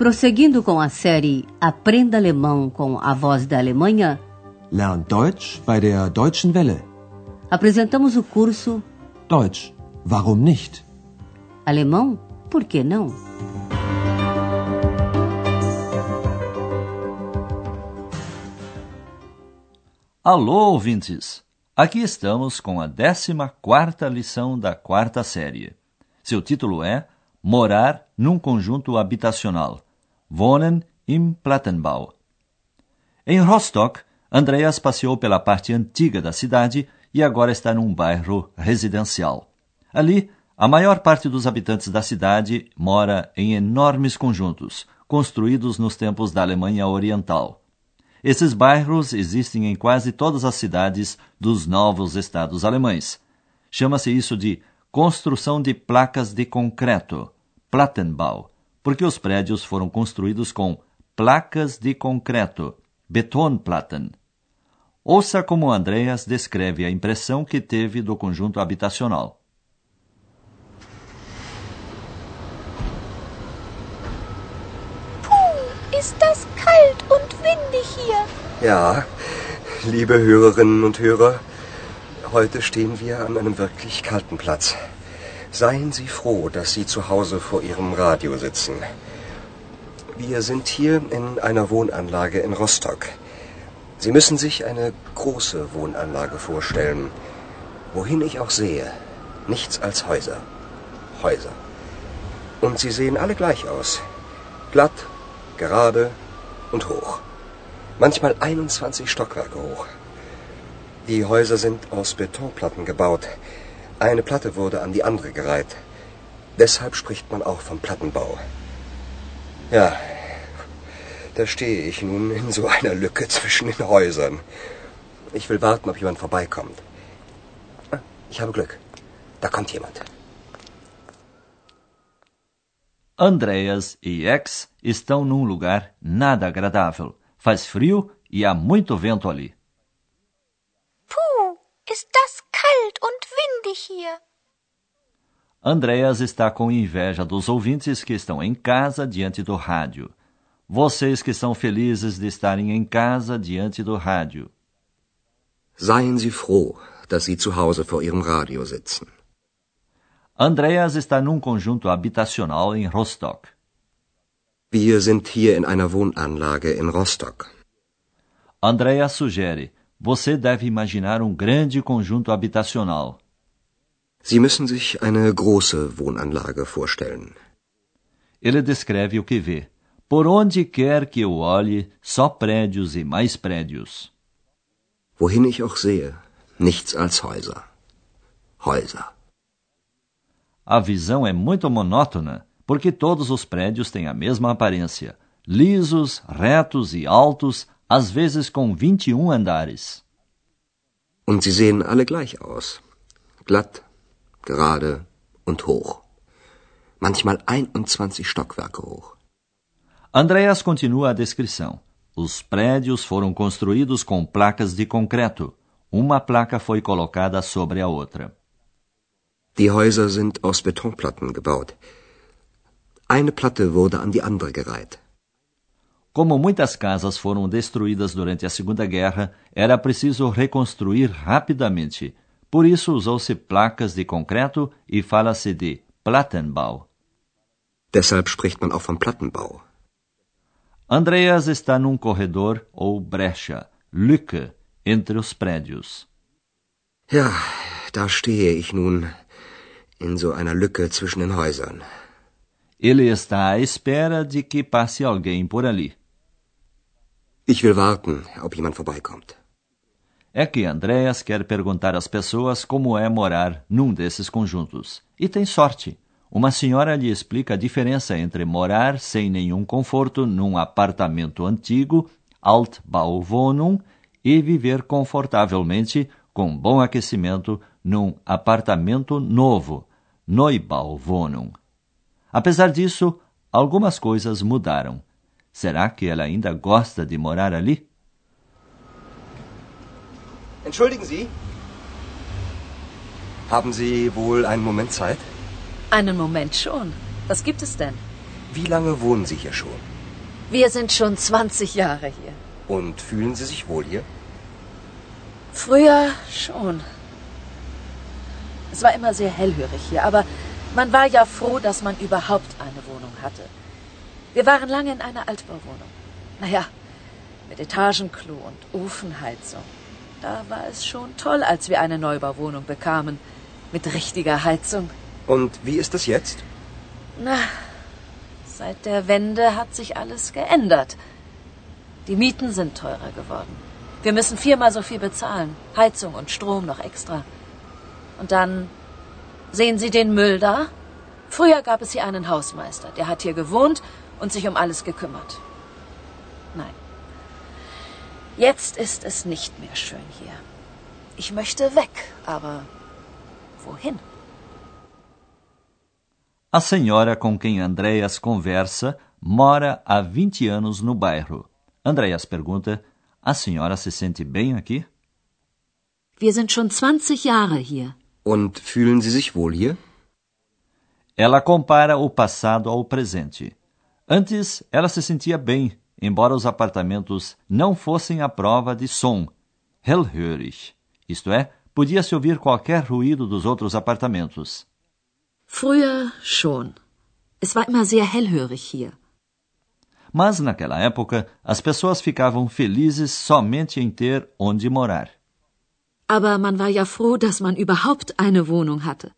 Prosseguindo com a série Aprenda Alemão com a Voz da Alemanha, Lern Deutsch bei der Deutschen Welle. apresentamos o curso Deutsch, warum nicht? Alemão, por que não? Alô, ouvintes! Aqui estamos com a 14ª lição da quarta série. Seu título é Morar num conjunto habitacional. Wohnen im Plattenbau. Em Rostock, Andreas passeou pela parte antiga da cidade e agora está num bairro residencial. Ali, a maior parte dos habitantes da cidade mora em enormes conjuntos, construídos nos tempos da Alemanha Oriental. Esses bairros existem em quase todas as cidades dos novos estados alemães. Chama-se isso de construção de placas de concreto, Plattenbau, porque os prédios foram construídos com placas de concreto, Betonplatten. Ouça como Andreas descreve a impressão que teve do conjunto habitacional. Puh, ist das kalt und windig hier. Ja, liebe Hörerinnen und Hörer, heute stehen wir an einem wirklich kalten Platz. Seien Sie froh, dass Sie zu Hause vor Ihrem Radio sitzen. Wir sind hier in einer Wohnanlage in Rostock. Sie müssen sich eine große Wohnanlage vorstellen. Wohin ich auch sehe, nichts als Häuser. Häuser. Und sie sehen alle gleich aus. Glatt, gerade und hoch. Manchmal 21 Stockwerke hoch. Die Häuser sind aus Betonplatten gebaut. Eine Platte wurde an die andere gereiht. Deshalb spricht man auch vom Plattenbau. Ja, da stehe ich nun in so einer Lücke zwischen den Häusern. Ich will warten, ob jemand vorbeikommt. Ah, Ich habe Glück. Da kommt jemand. Andreas e Ex estão num lugar nada agradável. Faz frio e há muito vento ali. Puh, ist hier. Andreas está com inveja dos ouvintes que estão em casa diante do rádio. Vocês que são felizes de estarem em casa diante do rádio. Seien Sie froh, dass Sie zu Hause vor Ihrem Radio sitzen. Andreas está num conjunto habitacional em Rostock. Wir sind hier in einer Wohnanlage in Rostock. Andreas sugere: você deve imaginar um grande conjunto habitacional. Sie müssen sich eine große Wohnanlage vorstellen. Ele descreve o que vê. Por onde quer que eu olhe, só prédios e mais prédios. Wohin ich auch sehe, nichts als Häuser. Häuser. A visão é muito monótona, porque todos os prédios têm a mesma aparência: lisos, retos e altos, às vezes com 21 andares. Und sie sehen alle gleich aus. Glatt, gerade und hoch. Manchmal 21 Stockwerke hoch. Andreas continua a descrição. Os prédios foram construídos com placas de concreto. Uma placa foi colocada sobre a outra. Die Häuser sind aus Betonplatten gebaut. Eine Platte wurde an die andere gereiht. Como muitas casas foram destruídas durante a Segunda Guerra, era preciso reconstruir rapidamente. Por isso usou-se placas de concreto e fala-se de Plattenbau. Deshalb spricht man auch vom Plattenbau. Andreas está num corredor ou brecha, Lücke, entre os prédios. Ja, da stehe ich nun in so einer Lücke zwischen den Häusern. Ele está à espera de que passe alguém por ali. Ich will warten, ob jemand vorbeikommt. É que Andreas quer perguntar às pessoas como é morar num desses conjuntos. E tem sorte. Uma senhora lhe explica a diferença entre morar sem nenhum conforto num apartamento antigo, Altbauwohnung, e viver confortavelmente com bom aquecimento num apartamento novo, Neubauwohnung. Apesar disso, algumas coisas mudaram. Será que ela ainda gosta de morar ali? Entschuldigen Sie. Haben Sie wohl einen Moment Zeit? Einen Moment schon. Was gibt es denn? Wie lange wohnen Sie hier schon? Wir sind schon 20 Jahre hier. Und fühlen Sie sich wohl hier? Früher schon. Es war immer sehr hellhörig hier, aber man war ja froh, dass man überhaupt eine Wohnung hatte. Wir waren lange in einer Altbauwohnung. Naja, mit Etagenklo und Ofenheizung. Da war es schon toll, als wir eine Neubauwohnung bekamen. Mit richtiger Heizung. Und wie ist es jetzt? Na, seit der Wende hat sich alles geändert. Die Mieten sind teurer geworden. Wir müssen viermal so viel bezahlen. Heizung und Strom noch extra. Und dann sehen Sie den Müll da? Früher gab es hier einen Hausmeister, der hat hier gewohnt und sich um alles gekümmert. Nein. Jetzt ist es nicht mehr schön hier. Ich möchte weg, aber wohin? A senhora com quem Andreas conversa mora há 20 anos no bairro. Andreas pergunta: A senhora se sente bem aqui? Wir sind schon 20 Jahre hier. Und fühlen Sie sich wohl hier? Ela compara o passado ao presente. Antes, ela se sentia bem, embora os apartamentos não fossem à prova de som, hellhörig, isto é, podia-se ouvir qualquer ruído dos outros apartamentos. Früher schon. Es war immer sehr hellhörig hier. Mas naquela época, as pessoas ficavam felizes somente em ter onde morar. Aber man war ja froh, dass man überhaupt eine Wohnung hatte.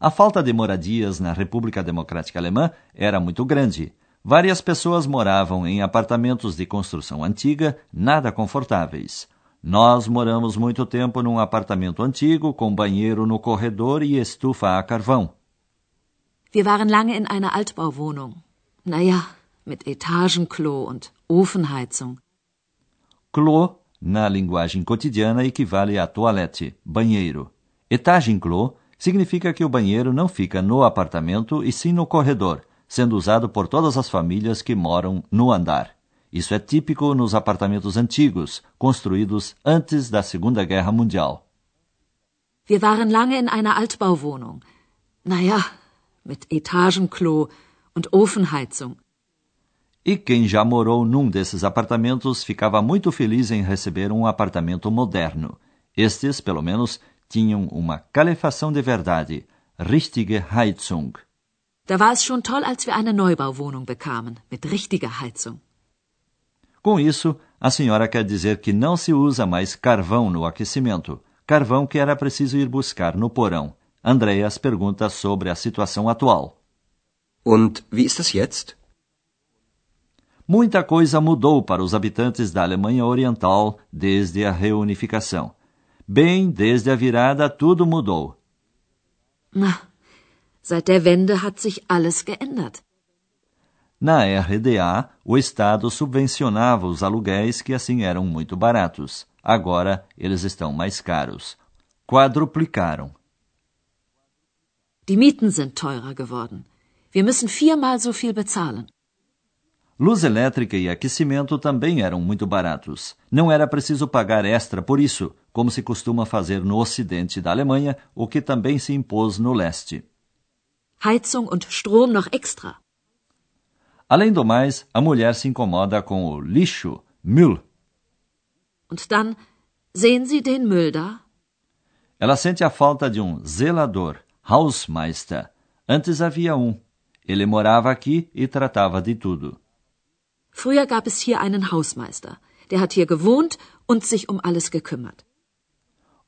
A falta de moradias na República Democrática Alemã era muito grande. Várias pessoas moravam em apartamentos de construção antiga, nada confortáveis. Nós moramos muito tempo num apartamento antigo com banheiro no corredor e estufa a carvão. Wir waren lange in einer Altbauwohnung. Naja, mit Etagenklo und Ofenheizung. Klo, na linguagem cotidiana, equivale a toilette, banheiro. Etagenklo significa que o banheiro não fica no apartamento e sim no corredor, sendo usado por todas as famílias que moram no andar. Isso é típico nos apartamentos antigos, construídos antes da Segunda Guerra Mundial. Wir waren lange in einer Altbauwohnung. Naja, mit Etagenklo und Ofenheizung. E quem já morou num desses apartamentos ficava muito feliz em receber um apartamento moderno. Estes, pelo menos, tinham uma calefação de verdade, richtige Heizung. Da war es schon toll, als wir eine Neubauwohnung bekamen, mit richtiger Heizung. Com isso, a senhora quer dizer que não se usa mais carvão no aquecimento, carvão que era preciso ir buscar no porão. Andreas pergunta sobre a situação atual. Und wie ist es jetzt? Muita coisa mudou para os habitantes da Alemanha Oriental desde a reunificação. Bem, desde a virada tudo mudou. Seit der Wende hat sich alles geändert. Na RDA, o Estado subvencionava os aluguéis que assim eram muito baratos. Agora eles estão mais caros. Quadruplicaram. Die Mieten sind teurer geworden. Wir müssen viermal so viel bezahlen. Luz elétrica e aquecimento também eram muito baratos. Não era preciso pagar extra por isso, como se costuma fazer no ocidente da Alemanha, o que também se impôs no leste. Heizung und Strom noch extra. Além do mais, a mulher se incomoda com o lixo, Müll. Und dann, sehen Sie den Müll da? Ela sente a falta de um zelador, Hausmeister. Antes havia um. Ele morava aqui e tratava de tudo. Früher gab es hier einen Hausmeister. Der hat hier gewohnt und sich um alles gekümmert.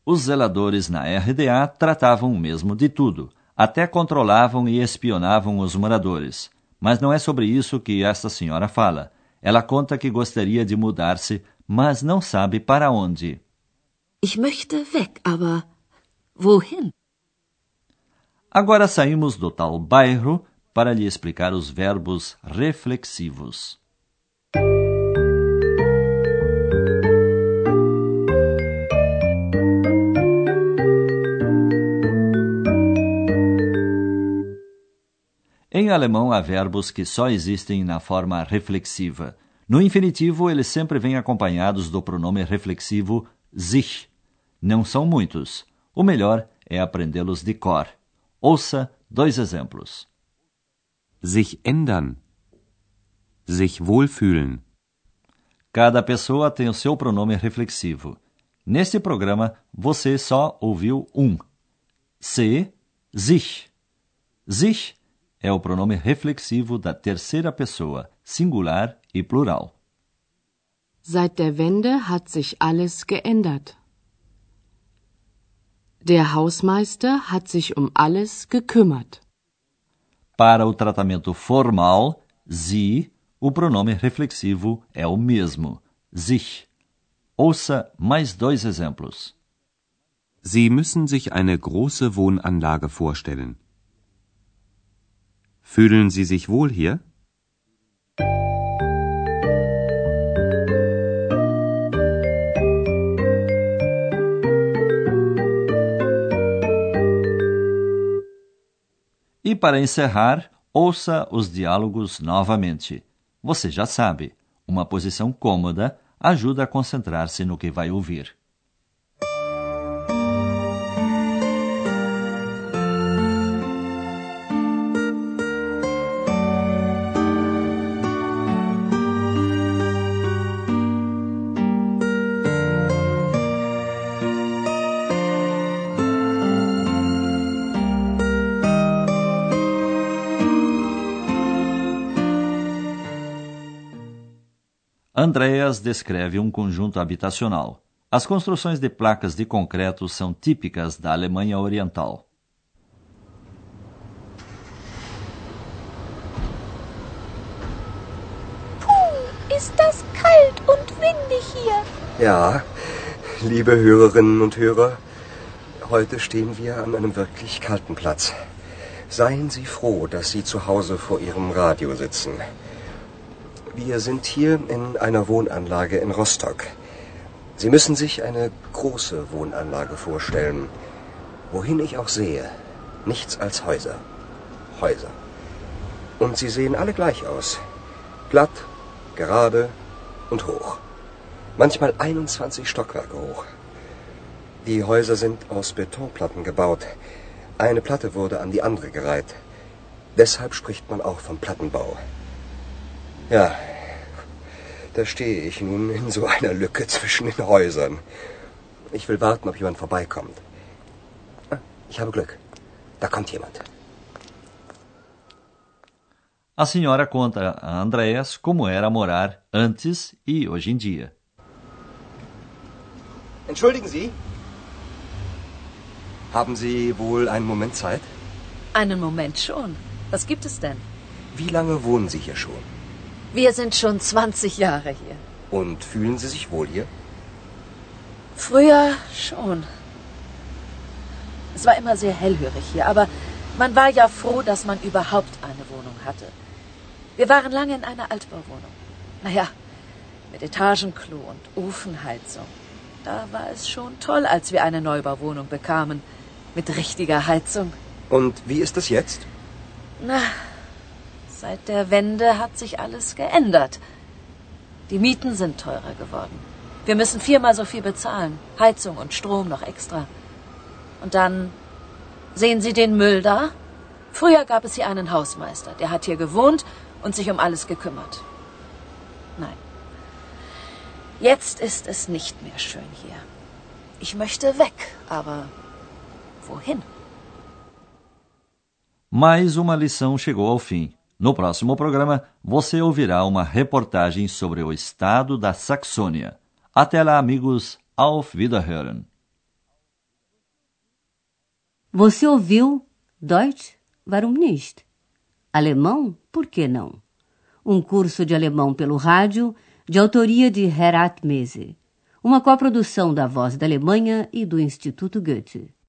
Os zeladores na RDA tratavam mesmo de tudo. Até controlavam e espionavam os moradores. Mas não é sobre isso que esta senhora fala. Ela conta que gostaria de mudar-se, mas não sabe para onde. Ich möchte weg, aber wohin? Agora saímos do tal bairro para lhe explicar os verbos reflexivos. Em alemão há verbos que só existem na forma reflexiva. No infinitivo, eles sempre vêm acompanhados do pronome reflexivo sich. Não são muitos. O melhor é aprendê-los de cor. Ouça dois exemplos. Sich ändern. sich wohlfühlen. Cada pessoa tem o seu pronome reflexivo. Neste programa, você só ouviu um. Se, sich. Sich é o pronome reflexivo da terceira pessoa, singular e plural. Seit der Wende hat sich alles geändert. Der Hausmeister hat sich um alles gekümmert. Para o tratamento formal, sie, o pronome reflexivo é o mesmo, sich. Ouça mais dois exemplos. Sie müssen sich eine große Wohnanlage vorstellen. Fühlen Sie sich wohl hier? E para encerrar, ouça os diálogos novamente. Você já sabe, uma posição cômoda ajuda a concentrar-se no que vai ouvir. Andreas descreve um conjunto habitacional. As construções de placas de concreto são típicas da Alemanha Oriental. Puh, ist das kalt und windig hier. Ja, liebe Hörerinnen und Hörer, heute stehen wir an einem wirklich kalten Platz. Seien Sie froh, dass Sie zu Hause vor Ihrem Radio sitzen. Wir sind hier in einer Wohnanlage in Rostock. Sie müssen sich eine große Wohnanlage vorstellen. Wohin ich auch sehe, nichts als Häuser. Häuser. Und sie sehen alle gleich aus. Glatt, gerade und hoch. Manchmal 21 Stockwerke hoch. Die Häuser sind aus Betonplatten gebaut. Eine Platte wurde an die andere gereiht. Deshalb spricht man auch vom Plattenbau. Ja, da stehe ich nun in so einer Lücke zwischen den Häusern. Ich will warten, ob jemand vorbeikommt. Ah, ich habe Glück. Da kommt jemand. A senhora conta a Andreas como era morar antes e hoje em dia. Entschuldigen Sie. Haben Sie wohl einen Moment Zeit? Einen Moment schon. Was gibt es denn? Wie lange wohnen Sie hier schon? Wir sind schon 20 Jahre hier. Und fühlen Sie sich wohl hier? Früher schon. Es war immer sehr hellhörig hier, aber man war ja froh, dass man überhaupt eine Wohnung hatte. Wir waren lange in einer Altbauwohnung. Naja, mit Etagenklo und Ofenheizung. Da war es schon toll, als wir eine Neubauwohnung bekamen. Mit richtiger Heizung. Und wie ist es jetzt? Na, Seit der Wende hat sich alles geändert. Die Mieten sind teurer geworden. Wir müssen viermal so viel bezahlen. Heizung und Strom noch extra. Und dann sehen Sie den Müll da? Früher gab es hier einen Hausmeister, der hat hier gewohnt und sich um alles gekümmert. Nein. Jetzt ist es nicht mehr schön hier. Ich möchte weg, aber wohin? Mais uma lição chegou ao fim. No próximo programa, você ouvirá uma reportagem sobre o estado da Saxônia. Até lá, amigos. Auf Wiederhören. Você ouviu Deutsch? Warum nicht? Alemão? Por que não? Um curso de alemão pelo rádio, de autoria de Herat Mese. Uma coprodução da Voz da Alemanha e do Instituto Goethe.